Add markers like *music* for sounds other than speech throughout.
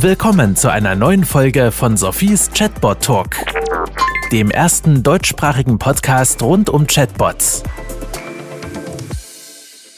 Willkommen zu einer neuen Folge von Sophies Chatbot Talk, dem ersten deutschsprachigen Podcast rund um Chatbots.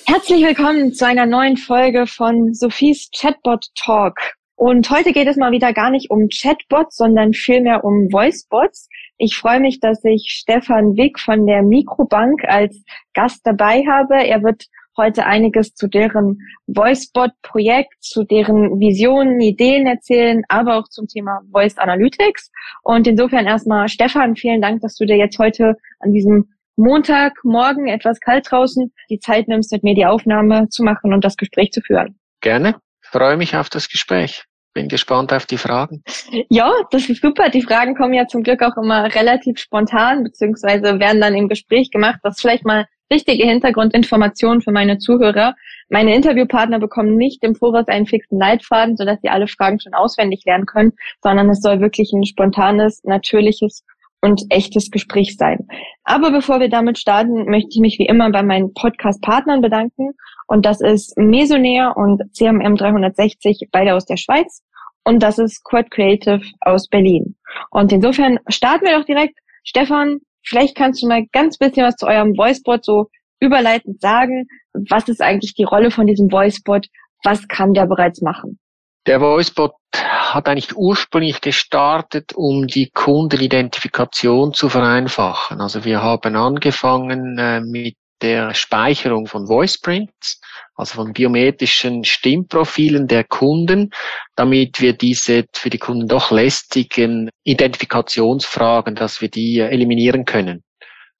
Herzlich willkommen zu einer neuen Folge von Sophies Chatbot Talk. Und heute geht es mal wieder gar nicht um Chatbots, sondern vielmehr um Voicebots. Ich freue mich, dass ich Stefan Wick von der Mikrobank als Gast dabei habe. Er wird heute einiges zu deren VoiceBot-Projekt, zu deren Visionen, Ideen erzählen, aber auch zum Thema Voice Analytics. Und insofern erstmal, Stefan, vielen Dank, dass du dir jetzt heute an diesem Montagmorgen etwas kalt draußen die Zeit nimmst, mit mir die Aufnahme zu machen und das Gespräch zu führen. Gerne. Freue mich auf das Gespräch. Bin gespannt auf die Fragen. Ja, das ist super. Die Fragen kommen ja zum Glück auch immer relativ spontan, beziehungsweise werden dann im Gespräch gemacht. Ist vielleicht mal wichtige Hintergrundinformationen für meine Zuhörer. Meine Interviewpartner bekommen nicht im Voraus einen fixen Leitfaden, sodass sie alle Fragen schon auswendig lernen können, sondern es soll wirklich ein spontanes, natürliches und echtes Gespräch sein. Aber bevor wir damit starten, möchte ich mich wie immer bei meinen Podcast-Partnern bedanken. Und das ist Mesonair und CMM 360, beide aus der Schweiz. Und das ist Quad Creative aus Berlin. Und insofern starten wir doch direkt. Stefan, Vielleicht kannst du mal ganz bisschen was zu eurem Voicebot so überleitend sagen. Was ist eigentlich die Rolle von diesem Voicebot? Was kann der bereits machen? Der Voicebot hat eigentlich ursprünglich gestartet, um die Kundenidentifikation zu vereinfachen. Also wir haben angefangen äh, mit der Speicherung von Voiceprints, also von biometrischen Stimmprofilen der Kunden, damit wir diese für die Kunden doch lästigen Identifikationsfragen, dass wir die eliminieren können.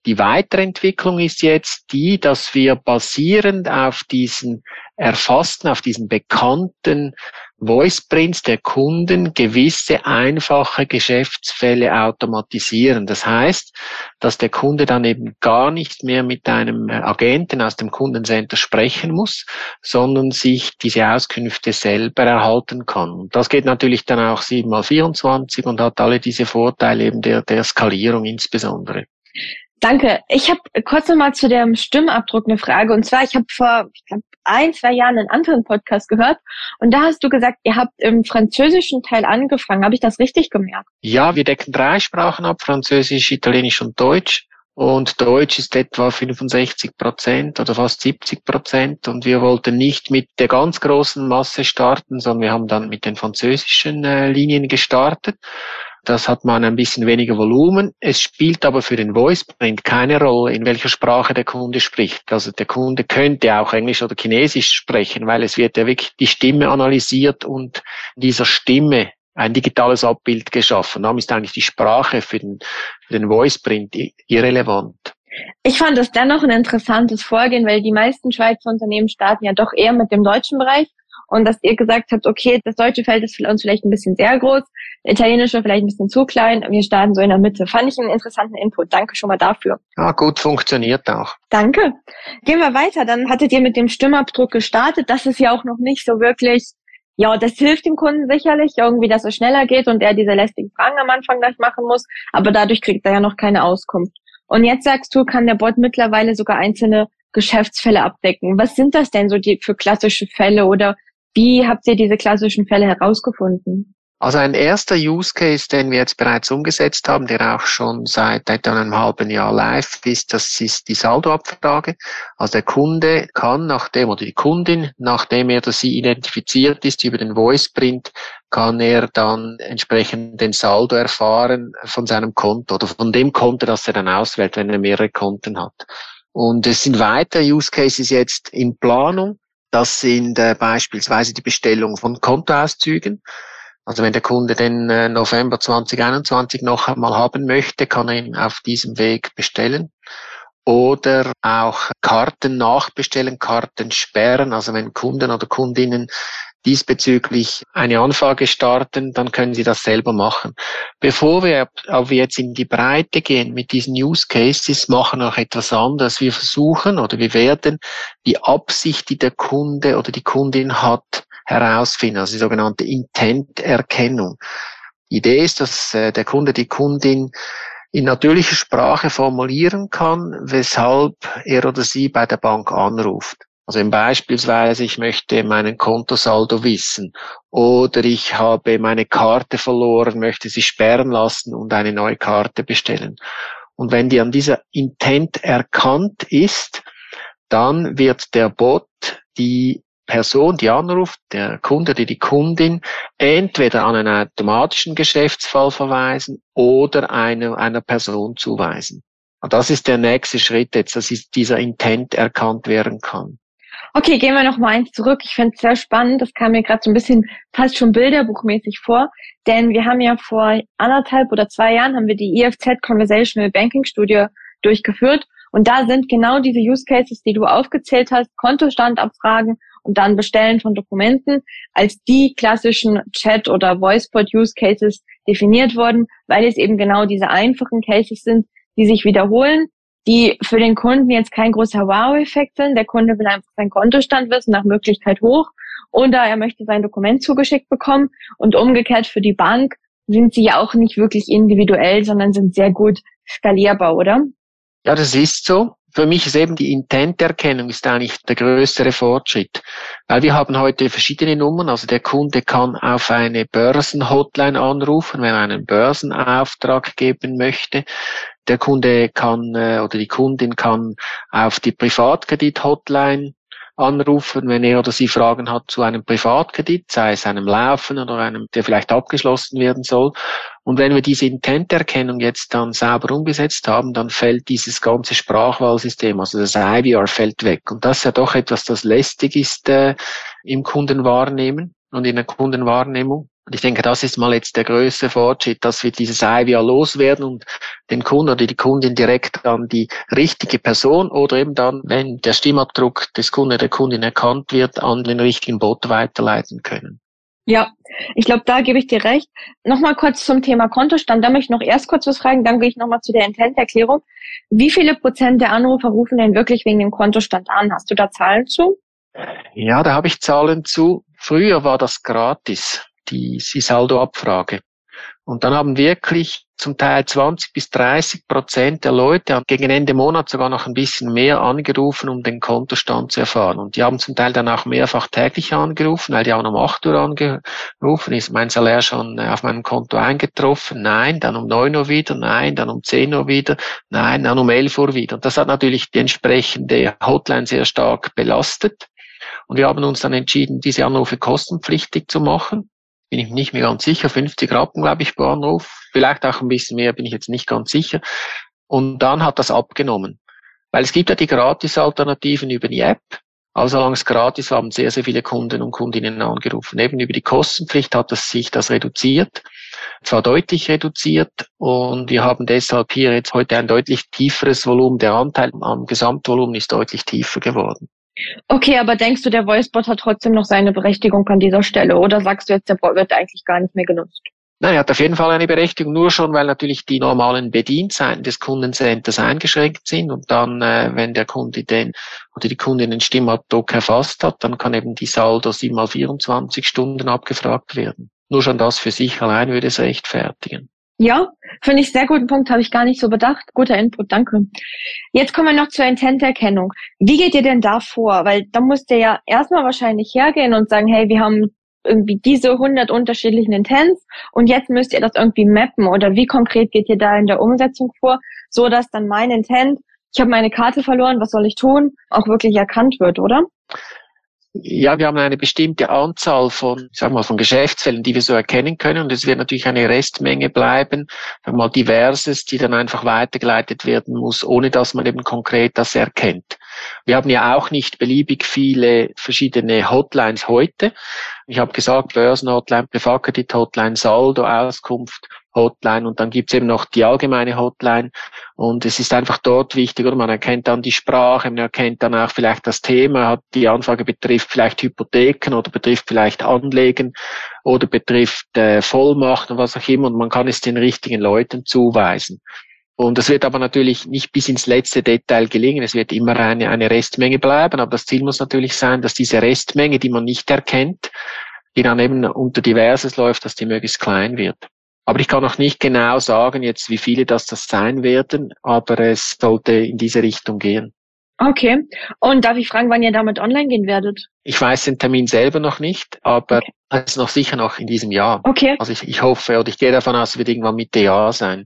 Die Weiterentwicklung ist jetzt die, dass wir basierend auf diesen erfassten, auf diesen bekannten Voice Prints der Kunden gewisse einfache Geschäftsfälle automatisieren. Das heißt, dass der Kunde dann eben gar nicht mehr mit einem Agenten aus dem Kundencenter sprechen muss, sondern sich diese Auskünfte selber erhalten kann. Und das geht natürlich dann auch 7 mal 24 und hat alle diese Vorteile eben der, der Skalierung insbesondere. Danke. Ich habe kurz nochmal zu dem Stimmabdruck eine Frage. Und zwar, ich habe vor ich glaub, ein, zwei Jahren einen anderen Podcast gehört und da hast du gesagt, ihr habt im französischen Teil angefangen. Habe ich das richtig gemerkt? Ja, wir decken drei Sprachen ab, Französisch, Italienisch und Deutsch. Und Deutsch ist etwa 65 Prozent oder fast 70 Prozent. Und wir wollten nicht mit der ganz großen Masse starten, sondern wir haben dann mit den französischen äh, Linien gestartet. Das hat man ein bisschen weniger Volumen. Es spielt aber für den Voice Print keine Rolle, in welcher Sprache der Kunde spricht. Also der Kunde könnte auch Englisch oder Chinesisch sprechen, weil es wird ja wirklich die Stimme analysiert und dieser Stimme ein digitales Abbild geschaffen. Darum ist eigentlich die Sprache für den, für den Voice Print irrelevant. Ich fand das dennoch ein interessantes Vorgehen, weil die meisten Schweizer Unternehmen starten ja doch eher mit dem deutschen Bereich und dass ihr gesagt habt, okay, das deutsche Feld ist für uns vielleicht ein bisschen sehr groß, italienische vielleicht ein bisschen zu klein, wir starten so in der Mitte. Fand ich einen interessanten Input. Danke schon mal dafür. Ja, gut funktioniert auch. Danke. Gehen wir weiter. Dann hattet ihr mit dem Stimmabdruck gestartet. Das ist ja auch noch nicht so wirklich ja, das hilft dem Kunden sicherlich irgendwie, dass es schneller geht und er diese lästigen Fragen am Anfang gleich machen muss, aber dadurch kriegt er ja noch keine Auskunft. Und jetzt sagst du, kann der Bot mittlerweile sogar einzelne Geschäftsfälle abdecken. Was sind das denn so die für klassische Fälle oder wie habt ihr diese klassischen Fälle herausgefunden? Also ein erster Use Case, den wir jetzt bereits umgesetzt haben, der auch schon seit etwa einem halben Jahr live ist, das ist die Saldoabfrage. Also der Kunde kann nachdem oder die Kundin, nachdem er oder sie identifiziert ist über den Voice Print, kann er dann entsprechend den Saldo erfahren von seinem Konto oder von dem Konto, das er dann auswählt, wenn er mehrere Konten hat. Und es sind weitere Use Cases jetzt in Planung. Das sind äh, beispielsweise die Bestellung von Kontoauszügen. Also wenn der Kunde den äh, November 2021 noch einmal haben möchte, kann er ihn auf diesem Weg bestellen. Oder auch Karten nachbestellen, Karten sperren. Also wenn Kunden oder Kundinnen diesbezüglich eine Anfrage starten, dann können Sie das selber machen. Bevor wir aber jetzt in die Breite gehen mit diesen Use Cases, machen wir auch etwas anderes. Wir versuchen oder wir werden die Absicht, die der Kunde oder die Kundin hat, herausfinden, also die sogenannte Intent-Erkennung. Die Idee ist, dass äh, der Kunde, die Kundin in natürlicher Sprache formulieren kann, weshalb er oder sie bei der Bank anruft. Also beispielsweise, ich möchte meinen Kontosaldo wissen oder ich habe meine Karte verloren, möchte sie sperren lassen und eine neue Karte bestellen. Und wenn die an dieser Intent erkannt ist, dann wird der Bot die Person, die anruft, der Kunde, die die Kundin, entweder an einen automatischen Geschäftsfall verweisen oder einer, einer Person zuweisen. Und das ist der nächste Schritt jetzt, dass dieser Intent erkannt werden kann. Okay, gehen wir noch mal eins zurück. Ich finde es sehr spannend. Das kam mir gerade so ein bisschen fast schon bilderbuchmäßig vor, denn wir haben ja vor anderthalb oder zwei Jahren haben wir die EFZ Conversational Banking Studie durchgeführt und da sind genau diese Use Cases, die du aufgezählt hast, Kontostand abfragen und dann Bestellen von Dokumenten als die klassischen Chat- oder Voicebot-Use Cases definiert worden, weil es eben genau diese einfachen Cases sind, die sich wiederholen, die für den Kunden jetzt kein großer Wow-Effekt sind. Der Kunde will einfach seinen Kontostand wissen, nach Möglichkeit hoch, oder er möchte sein Dokument zugeschickt bekommen. Und umgekehrt für die Bank sind sie ja auch nicht wirklich individuell, sondern sind sehr gut skalierbar, oder? Ja, das ist so. Für mich ist eben die Intenterkennung ist eigentlich der größere Fortschritt, weil wir haben heute verschiedene Nummern. Also der Kunde kann auf eine Börsenhotline anrufen, wenn er einen Börsenauftrag geben möchte. Der Kunde kann äh, oder die Kundin kann auf die Privatkredit-Hotline anrufen, wenn er oder sie Fragen hat zu einem Privatkredit, sei es einem Laufen oder einem, der vielleicht abgeschlossen werden soll. Und wenn wir diese Intenterkennung jetzt dann sauber umgesetzt haben, dann fällt dieses ganze Sprachwahlsystem, also das IVR fällt weg. Und das ist ja doch etwas, das lästig ist äh, im Kundenwahrnehmen und in der Kundenwahrnehmung. Und ich denke, das ist mal jetzt der größte Fortschritt, dass wir dieses IVR loswerden und den Kunden oder die Kundin direkt an die richtige Person oder eben dann, wenn der Stimmabdruck des Kunden oder der Kundin erkannt wird, an den richtigen Bot weiterleiten können. Ja, ich glaube, da gebe ich dir recht. Nochmal kurz zum Thema Kontostand. Da möchte ich noch erst kurz was fragen, dann gehe ich nochmal zu der Intent-Erklärung. Wie viele Prozent der Anrufer rufen denn wirklich wegen dem Kontostand an? Hast du da Zahlen zu? Ja, da habe ich Zahlen zu. Früher war das gratis die, Saldoabfrage. Und dann haben wirklich zum Teil 20 bis 30 Prozent der Leute gegen Ende Monat sogar noch ein bisschen mehr angerufen, um den Kontostand zu erfahren. Und die haben zum Teil dann auch mehrfach täglich angerufen, weil die haben um 8 Uhr angerufen, ist mein Salär schon äh, auf meinem Konto eingetroffen? Nein, dann um 9 Uhr wieder, nein, dann um 10 Uhr wieder, nein, dann um 11 Uhr wieder. Und das hat natürlich die entsprechende Hotline sehr stark belastet. Und wir haben uns dann entschieden, diese Anrufe kostenpflichtig zu machen bin ich nicht mehr ganz sicher, 50 Rappen, glaube ich, pro Anruf. Vielleicht auch ein bisschen mehr, bin ich jetzt nicht ganz sicher. Und dann hat das abgenommen. Weil es gibt ja die Gratis-Alternativen über die App. Also solange es gratis haben sehr, sehr viele Kunden und Kundinnen angerufen. Eben über die Kostenpflicht hat das sich das reduziert. Zwar deutlich reduziert und wir haben deshalb hier jetzt heute ein deutlich tieferes Volumen. Der Anteil am Gesamtvolumen ist deutlich tiefer geworden. Okay, aber denkst du, der Voicebot hat trotzdem noch seine Berechtigung an dieser Stelle oder sagst du jetzt, der wird eigentlich gar nicht mehr genutzt? Nein, er hat auf jeden Fall eine Berechtigung, nur schon, weil natürlich die normalen Bedienzeiten des Kundencenters eingeschränkt sind und dann, äh, wenn der Kunde den oder die Kundin den Stimmabdruck erfasst hat, dann kann eben die Saldo 7 mal 24 Stunden abgefragt werden. Nur schon das für sich allein würde es rechtfertigen. Ja, finde ich sehr guten Punkt, habe ich gar nicht so bedacht. Guter Input, danke. Jetzt kommen wir noch zur Intenterkennung. Wie geht ihr denn da vor? Weil da musst ihr ja erstmal wahrscheinlich hergehen und sagen, hey, wir haben irgendwie diese 100 unterschiedlichen Intents und jetzt müsst ihr das irgendwie mappen oder wie konkret geht ihr da in der Umsetzung vor, so dass dann mein Intent, ich habe meine Karte verloren, was soll ich tun, auch wirklich erkannt wird, oder? Ja, wir haben eine bestimmte Anzahl von, sagen wir mal, von Geschäftsfällen, die wir so erkennen können. Und es wird natürlich eine Restmenge bleiben, sagen wir mal diverses, die dann einfach weitergeleitet werden muss, ohne dass man eben konkret das erkennt. Wir haben ja auch nicht beliebig viele verschiedene Hotlines heute. Ich habe gesagt, Börsenhotline, Privatkredit-Hotline, Saldo, Auskunft Hotline und dann gibt's eben noch die allgemeine Hotline und es ist einfach dort wichtig, oder man erkennt dann die Sprache, man erkennt dann auch vielleicht das Thema, hat die Anfrage betrifft vielleicht Hypotheken oder betrifft vielleicht Anlegen oder betrifft äh, Vollmacht und was auch immer und man kann es den richtigen Leuten zuweisen. Und das wird aber natürlich nicht bis ins letzte Detail gelingen. Es wird immer eine, eine Restmenge bleiben, aber das Ziel muss natürlich sein, dass diese Restmenge, die man nicht erkennt, die dann eben unter Diverses läuft, dass die möglichst klein wird. Aber ich kann noch nicht genau sagen jetzt, wie viele das das sein werden, aber es sollte in diese Richtung gehen. Okay. Und darf ich fragen, wann ihr damit online gehen werdet? Ich weiß den Termin selber noch nicht, aber okay. es ist noch sicher noch in diesem Jahr. Okay. Also ich, ich hoffe oder ich gehe davon aus, es wird irgendwann Mitte Jahr sein.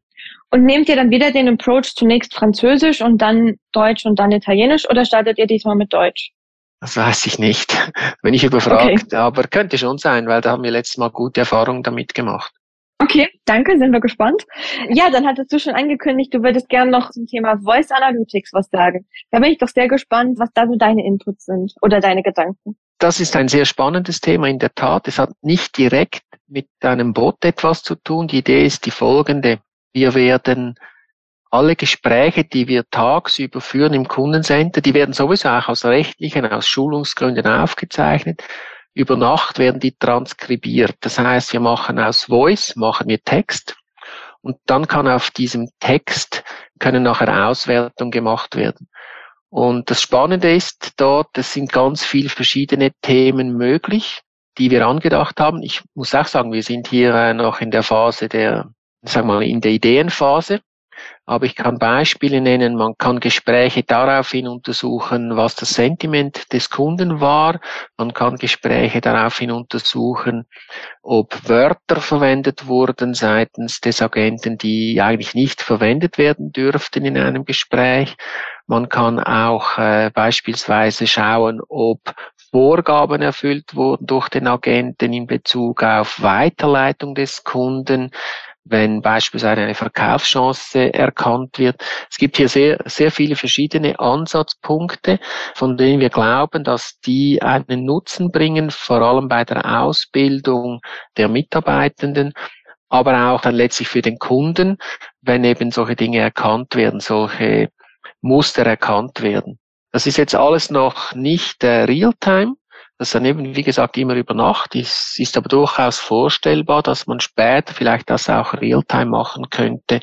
Und nehmt ihr dann wieder den Approach zunächst Französisch und dann Deutsch und dann Italienisch oder startet ihr diesmal mit Deutsch? Das weiß ich nicht. *laughs* Wenn ich überfragt, okay. aber könnte schon sein, weil da haben wir letztes Mal gute Erfahrungen damit gemacht. Okay, danke, sind wir gespannt. Ja, dann hattest du schon angekündigt, du würdest gerne noch zum Thema Voice Analytics was sagen. Da bin ich doch sehr gespannt, was da so deine Inputs sind oder deine Gedanken. Das ist ein sehr spannendes Thema in der Tat. Es hat nicht direkt mit einem Bot etwas zu tun. Die Idee ist die folgende. Wir werden alle Gespräche, die wir tagsüber führen im Kundencenter, die werden sowieso auch aus rechtlichen, aus Schulungsgründen aufgezeichnet über Nacht werden die transkribiert. Das heißt, wir machen aus Voice, machen wir Text und dann kann auf diesem Text können nachher Auswertungen gemacht werden. Und das Spannende ist dort, es sind ganz viele verschiedene Themen möglich, die wir angedacht haben. Ich muss auch sagen, wir sind hier äh, noch in der Phase der, sagen wir mal, in der Ideenphase. Aber ich kann Beispiele nennen. Man kann Gespräche daraufhin untersuchen, was das Sentiment des Kunden war. Man kann Gespräche daraufhin untersuchen, ob Wörter verwendet wurden seitens des Agenten, die eigentlich nicht verwendet werden dürften in einem Gespräch. Man kann auch äh, beispielsweise schauen, ob Vorgaben erfüllt wurden durch den Agenten in Bezug auf Weiterleitung des Kunden wenn beispielsweise eine Verkaufschance erkannt wird. Es gibt hier sehr, sehr viele verschiedene Ansatzpunkte, von denen wir glauben, dass die einen Nutzen bringen, vor allem bei der Ausbildung der Mitarbeitenden, aber auch dann letztlich für den Kunden, wenn eben solche Dinge erkannt werden, solche Muster erkannt werden. Das ist jetzt alles noch nicht äh, real-time, das dann eben, wie gesagt, immer über Nacht ist, ist aber durchaus vorstellbar, dass man später vielleicht das auch Realtime machen könnte.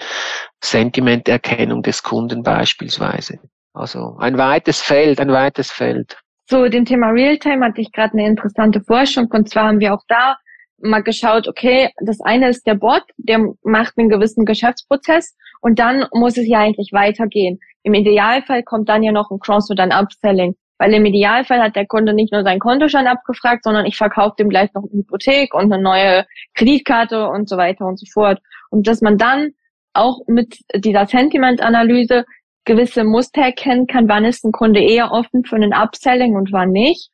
Sentimenterkennung des Kunden beispielsweise. Also ein weites Feld, ein weites Feld. Zu dem Thema Realtime hatte ich gerade eine interessante Forschung und zwar haben wir auch da mal geschaut, okay, das eine ist der Bot, der macht einen gewissen Geschäftsprozess und dann muss es ja eigentlich weitergehen. Im Idealfall kommt dann ja noch ein Cross oder ein Upselling. Weil im Idealfall hat der Kunde nicht nur seinen Kontostand abgefragt, sondern ich verkaufe dem gleich noch eine Hypothek und eine neue Kreditkarte und so weiter und so fort. Und dass man dann auch mit dieser Sentiment-Analyse gewisse Muster erkennen kann, wann ist ein Kunde eher offen für einen Upselling und wann nicht.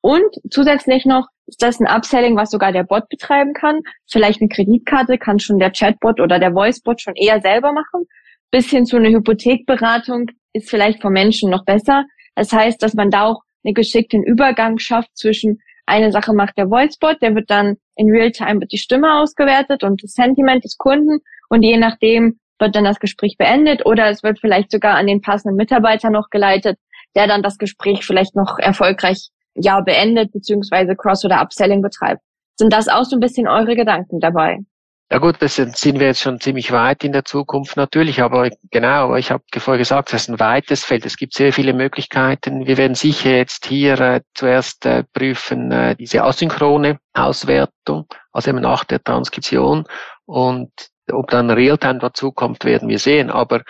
Und zusätzlich noch ist das ein Upselling, was sogar der Bot betreiben kann. Vielleicht eine Kreditkarte kann schon der Chatbot oder der Voicebot schon eher selber machen. Bis hin zu einer Hypothekberatung ist vielleicht vom Menschen noch besser. Das heißt, dass man da auch einen geschickten Übergang schafft zwischen eine Sache macht der Voicebot, der wird dann in Realtime wird die Stimme ausgewertet und das Sentiment des Kunden und je nachdem wird dann das Gespräch beendet oder es wird vielleicht sogar an den passenden Mitarbeiter noch geleitet, der dann das Gespräch vielleicht noch erfolgreich ja beendet beziehungsweise Cross- oder Upselling betreibt. Sind das auch so ein bisschen eure Gedanken dabei? Ja gut, das sind wir jetzt schon ziemlich weit in der Zukunft natürlich, aber genau, ich habe vorher gesagt, das ist ein weites Feld. Es gibt sehr viele Möglichkeiten. Wir werden sicher jetzt hier äh, zuerst äh, prüfen äh, diese asynchrone Auswertung, also eben nach der Transkription und ob dann Realtime dazukommt, werden wir sehen. Aber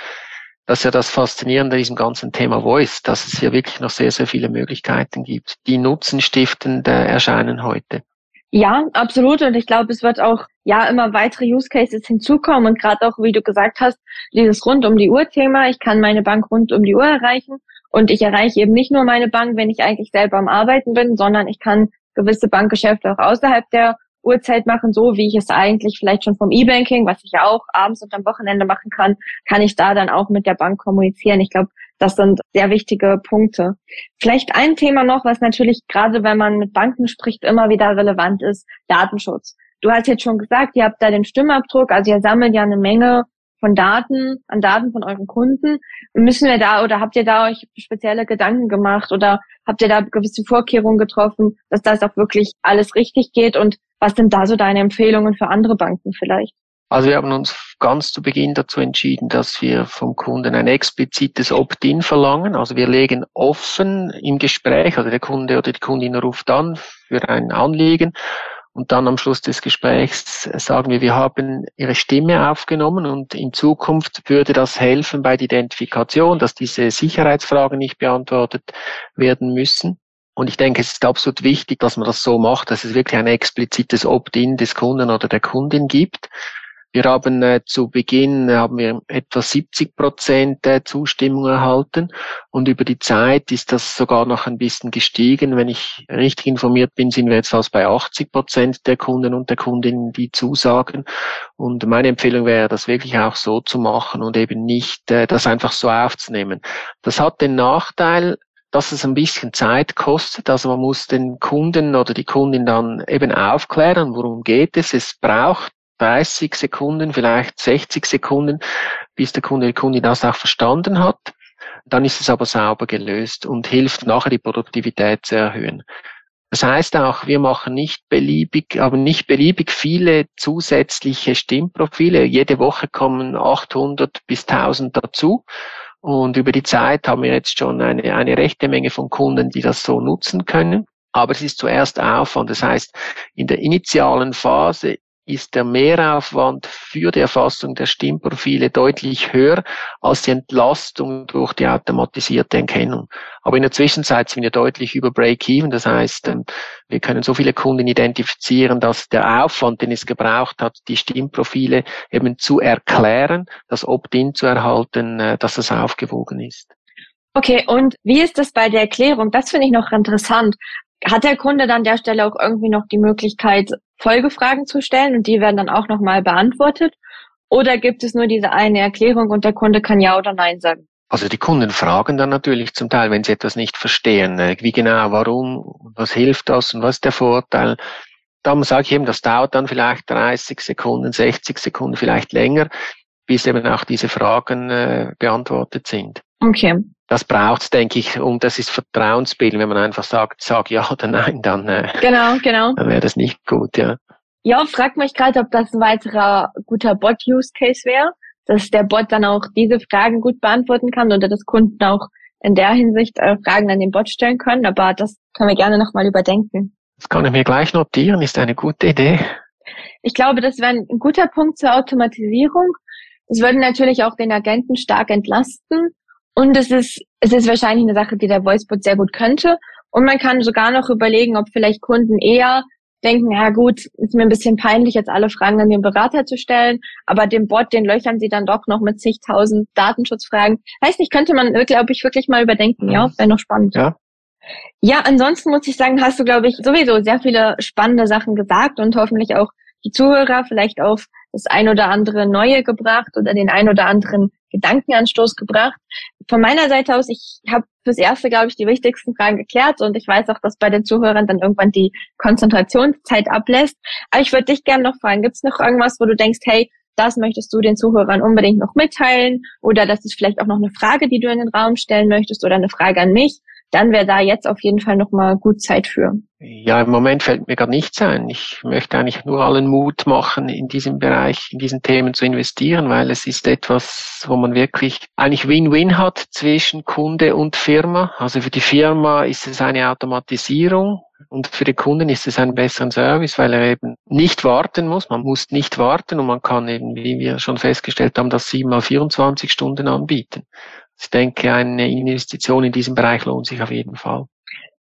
das ist ja das Faszinierende an diesem ganzen Thema Voice, dass es hier wirklich noch sehr, sehr viele Möglichkeiten gibt, die nutzenstiftend äh, erscheinen heute. Ja, absolut. Und ich glaube, es wird auch ja immer weitere Use Cases hinzukommen und gerade auch, wie du gesagt hast, dieses rund um die Uhr Thema. Ich kann meine Bank rund um die Uhr erreichen und ich erreiche eben nicht nur meine Bank, wenn ich eigentlich selber am Arbeiten bin, sondern ich kann gewisse Bankgeschäfte auch außerhalb der Uhrzeit machen, so wie ich es eigentlich vielleicht schon vom E-Banking, was ich ja auch abends und am Wochenende machen kann, kann ich da dann auch mit der Bank kommunizieren. Ich glaube, das sind sehr wichtige Punkte. Vielleicht ein Thema noch, was natürlich gerade wenn man mit Banken spricht, immer wieder relevant ist, Datenschutz. Du hast jetzt schon gesagt, ihr habt da den Stimmabdruck, also ihr sammelt ja eine Menge von Daten, an Daten von euren Kunden. Müssen wir da oder habt ihr da euch spezielle Gedanken gemacht oder habt ihr da gewisse Vorkehrungen getroffen, dass das auch wirklich alles richtig geht und was sind da so deine Empfehlungen für andere Banken vielleicht? Also wir haben uns ganz zu Beginn dazu entschieden, dass wir vom Kunden ein explizites Opt-in verlangen. Also wir legen offen im Gespräch, also der Kunde oder die Kundin ruft an für ein Anliegen und dann am Schluss des Gesprächs sagen wir, wir haben Ihre Stimme aufgenommen und in Zukunft würde das helfen bei der Identifikation, dass diese Sicherheitsfragen nicht beantwortet werden müssen. Und ich denke, es ist absolut wichtig, dass man das so macht, dass es wirklich ein explizites Opt-in des Kunden oder der Kundin gibt. Wir haben äh, zu Beginn haben wir etwa 70 Prozent äh, Zustimmung erhalten und über die Zeit ist das sogar noch ein bisschen gestiegen. Wenn ich richtig informiert bin, sind wir jetzt fast bei 80 Prozent der Kunden und der Kundinnen, die zusagen. Und meine Empfehlung wäre, das wirklich auch so zu machen und eben nicht äh, das einfach so aufzunehmen. Das hat den Nachteil, dass es ein bisschen Zeit kostet. Also man muss den Kunden oder die Kundin dann eben aufklären, worum geht es. Es braucht 30 Sekunden, vielleicht 60 Sekunden, bis der Kunde, die Kundin das auch verstanden hat. Dann ist es aber sauber gelöst und hilft nachher die Produktivität zu erhöhen. Das heißt auch, wir machen nicht beliebig, aber nicht beliebig viele zusätzliche Stimmprofile. Jede Woche kommen 800 bis 1000 dazu. Und über die Zeit haben wir jetzt schon eine, eine rechte Menge von Kunden, die das so nutzen können. Aber es ist zuerst Aufwand. Das heißt, in der initialen Phase ist der Mehraufwand für die Erfassung der Stimmprofile deutlich höher als die Entlastung durch die automatisierte Erkennung. Aber in der Zwischenzeit sind wir deutlich über Break-Even. Das heißt, ähm, wir können so viele Kunden identifizieren, dass der Aufwand, den es gebraucht hat, die Stimmprofile eben zu erklären, das Opt-in zu erhalten, äh, dass das aufgewogen ist. Okay, und wie ist das bei der Erklärung? Das finde ich noch interessant. Hat der Kunde dann an der Stelle auch irgendwie noch die Möglichkeit, Folgefragen zu stellen und die werden dann auch nochmal beantwortet? Oder gibt es nur diese eine Erklärung und der Kunde kann Ja oder Nein sagen? Also die Kunden fragen dann natürlich zum Teil, wenn sie etwas nicht verstehen, äh, wie genau, warum, was hilft das und was ist der Vorteil. Dann sage ich eben, das dauert dann vielleicht 30 Sekunden, 60 Sekunden, vielleicht länger, bis eben auch diese Fragen äh, beantwortet sind. Okay. Das braucht's, denke ich, und das ist Vertrauensbildung. Wenn man einfach sagt, sag ja oder nein, dann, äh, genau, genau. dann wäre das nicht gut, ja. Ja, fragt mich gerade, ob das ein weiterer guter Bot-Use-Case wäre, dass der Bot dann auch diese Fragen gut beantworten kann oder dass Kunden auch in der Hinsicht äh, Fragen an den Bot stellen können. Aber das können wir gerne nochmal überdenken. Das kann ich mir gleich notieren, ist eine gute Idee. Ich glaube, das wäre ein guter Punkt zur Automatisierung. Es würde natürlich auch den Agenten stark entlasten und es ist, es ist wahrscheinlich eine Sache, die der Voicebot sehr gut könnte. Und man kann sogar noch überlegen, ob vielleicht Kunden eher denken, ja gut, ist mir ein bisschen peinlich, jetzt alle Fragen an den Berater zu stellen, aber dem Bot, den löchern sie dann doch noch mit zigtausend Datenschutzfragen. Weiß nicht, könnte man, glaube ich, wirklich mal überdenken, ja, wäre noch spannend. Ja. Ja, ansonsten muss ich sagen, hast du, glaube ich, sowieso sehr viele spannende Sachen gesagt und hoffentlich auch die Zuhörer vielleicht auf das ein oder andere Neue gebracht oder den ein oder anderen Gedankenanstoß gebracht. Von meiner Seite aus, ich habe fürs Erste, glaube ich, die wichtigsten Fragen geklärt und ich weiß auch, dass bei den Zuhörern dann irgendwann die Konzentrationszeit ablässt. Aber ich würde dich gerne noch fragen, gibt es noch irgendwas, wo du denkst, hey, das möchtest du den Zuhörern unbedingt noch mitteilen oder das ist vielleicht auch noch eine Frage, die du in den Raum stellen möchtest oder eine Frage an mich, dann wäre da jetzt auf jeden Fall nochmal gut Zeit für. Ja, im Moment fällt mir gar nichts ein. Ich möchte eigentlich nur allen Mut machen, in diesem Bereich, in diesen Themen zu investieren, weil es ist etwas, wo man wirklich eigentlich Win-Win hat zwischen Kunde und Firma. Also für die Firma ist es eine Automatisierung und für die Kunden ist es ein besseren Service, weil er eben nicht warten muss. Man muss nicht warten und man kann eben, wie wir schon festgestellt haben, das 7 mal 24 Stunden anbieten. Ich denke, eine Investition in diesem Bereich lohnt sich auf jeden Fall.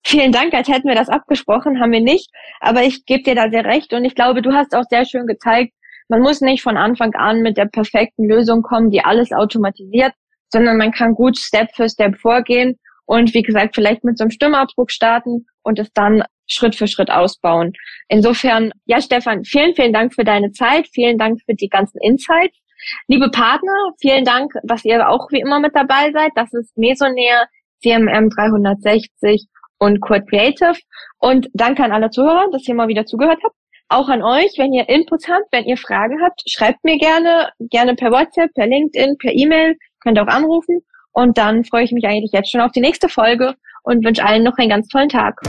Vielen Dank, als hätten wir das abgesprochen, haben wir nicht. Aber ich gebe dir da sehr recht und ich glaube, du hast auch sehr schön gezeigt, man muss nicht von Anfang an mit der perfekten Lösung kommen, die alles automatisiert, sondern man kann gut Step für Step vorgehen und wie gesagt, vielleicht mit so einem Stimmabdruck starten und es dann Schritt für Schritt ausbauen. Insofern, ja, Stefan, vielen, vielen Dank für deine Zeit. Vielen Dank für die ganzen Insights. Liebe Partner, vielen Dank, dass ihr auch wie immer mit dabei seid. Das ist Mesonair, CMM 360 und Quad Creative. Und danke an alle Zuhörer, dass ihr mal wieder zugehört habt. Auch an euch, wenn ihr Inputs habt, wenn ihr Fragen habt, schreibt mir gerne, gerne per WhatsApp, per LinkedIn, per E-Mail, könnt auch anrufen. Und dann freue ich mich eigentlich jetzt schon auf die nächste Folge und wünsche allen noch einen ganz tollen Tag.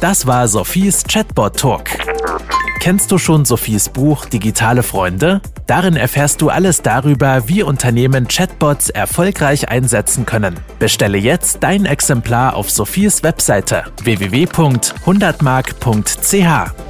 Das war Sophies Chatbot Talk. Kennst du schon Sophies Buch Digitale Freunde? Darin erfährst du alles darüber, wie Unternehmen Chatbots erfolgreich einsetzen können. Bestelle jetzt dein Exemplar auf Sophies Webseite www.100mark.ch.